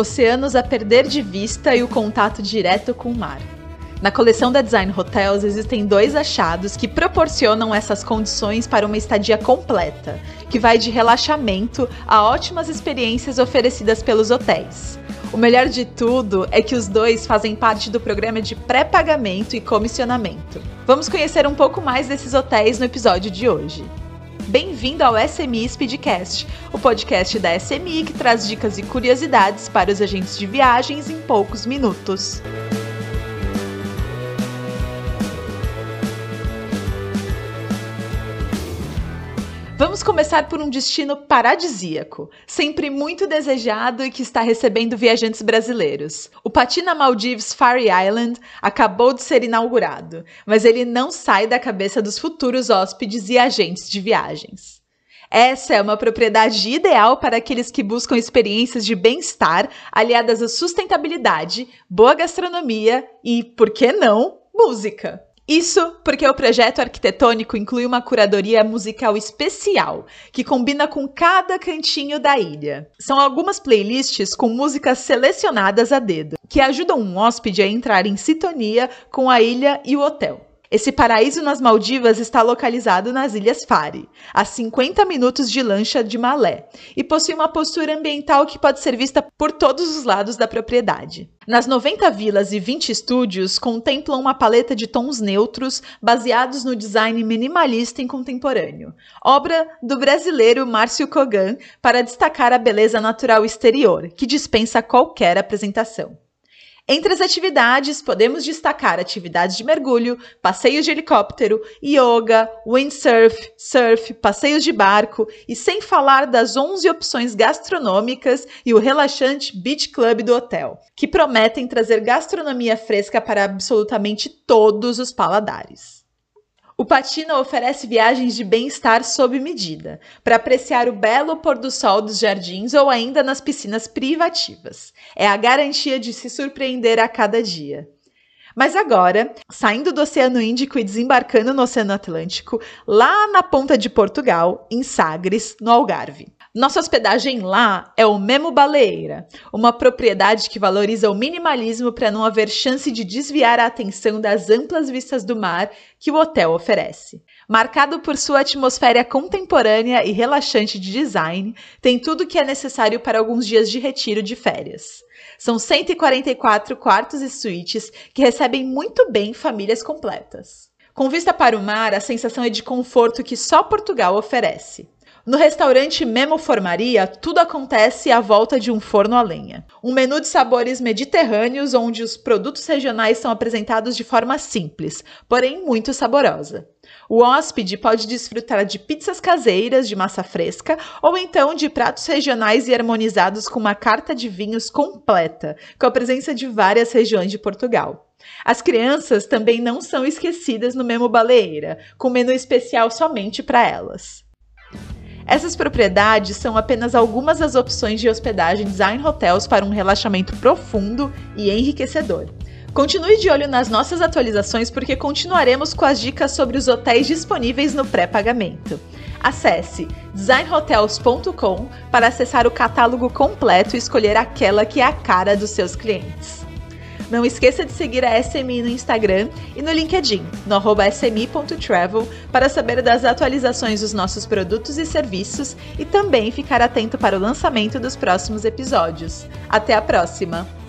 oceanos a perder de vista e o contato direto com o mar. Na coleção da Design Hotels existem dois achados que proporcionam essas condições para uma estadia completa, que vai de relaxamento a ótimas experiências oferecidas pelos hotéis. O melhor de tudo é que os dois fazem parte do programa de pré-pagamento e comissionamento. Vamos conhecer um pouco mais desses hotéis no episódio de hoje. Bem-vindo ao SMI Speedcast, o podcast da SMI que traz dicas e curiosidades para os agentes de viagens em poucos minutos. Vamos começar por um destino paradisíaco, sempre muito desejado e que está recebendo viajantes brasileiros. O Patina Maldives Fairy Island acabou de ser inaugurado, mas ele não sai da cabeça dos futuros hóspedes e agentes de viagens. Essa é uma propriedade ideal para aqueles que buscam experiências de bem-estar aliadas à sustentabilidade, boa gastronomia e, por que não, música. Isso porque o projeto arquitetônico inclui uma curadoria musical especial, que combina com cada cantinho da ilha. São algumas playlists com músicas selecionadas a dedo, que ajudam um hóspede a entrar em sintonia com a ilha e o hotel. Esse paraíso nas Maldivas está localizado nas Ilhas Fari, a 50 minutos de lancha de Malé, e possui uma postura ambiental que pode ser vista por todos os lados da propriedade. Nas 90 vilas e 20 estúdios contemplam uma paleta de tons neutros baseados no design minimalista e contemporâneo, obra do brasileiro Márcio Kogan para destacar a beleza natural exterior, que dispensa qualquer apresentação. Entre as atividades, podemos destacar atividades de mergulho, passeios de helicóptero, yoga, windsurf, surf, passeios de barco e sem falar das 11 opções gastronômicas e o relaxante Beach Club do hotel, que prometem trazer gastronomia fresca para absolutamente todos os paladares. O Patina oferece viagens de bem-estar sob medida, para apreciar o belo pôr do sol dos jardins ou ainda nas piscinas privativas. É a garantia de se surpreender a cada dia. Mas agora, saindo do Oceano Índico e desembarcando no Oceano Atlântico, lá na ponta de Portugal, em Sagres, no Algarve. Nossa hospedagem lá é o Memo Baleeira, uma propriedade que valoriza o minimalismo para não haver chance de desviar a atenção das amplas vistas do mar que o hotel oferece. Marcado por sua atmosfera contemporânea e relaxante de design, tem tudo o que é necessário para alguns dias de retiro de férias. São 144 quartos e suítes que recebem muito bem famílias completas. Com vista para o mar, a sensação é de conforto que só Portugal oferece. No restaurante Memo Formaria, tudo acontece à volta de um forno a lenha. Um menu de sabores mediterrâneos onde os produtos regionais são apresentados de forma simples, porém muito saborosa. O hóspede pode desfrutar de pizzas caseiras de massa fresca ou então de pratos regionais e harmonizados com uma carta de vinhos completa, com a presença de várias regiões de Portugal. As crianças também não são esquecidas no Memo Baleeira, com menu especial somente para elas. Essas propriedades são apenas algumas das opções de hospedagem Design Hotels para um relaxamento profundo e enriquecedor. Continue de olho nas nossas atualizações porque continuaremos com as dicas sobre os hotéis disponíveis no pré-pagamento. Acesse designhotels.com para acessar o catálogo completo e escolher aquela que é a cara dos seus clientes. Não esqueça de seguir a SMI no Instagram e no LinkedIn, no smi.travel, para saber das atualizações dos nossos produtos e serviços e também ficar atento para o lançamento dos próximos episódios. Até a próxima!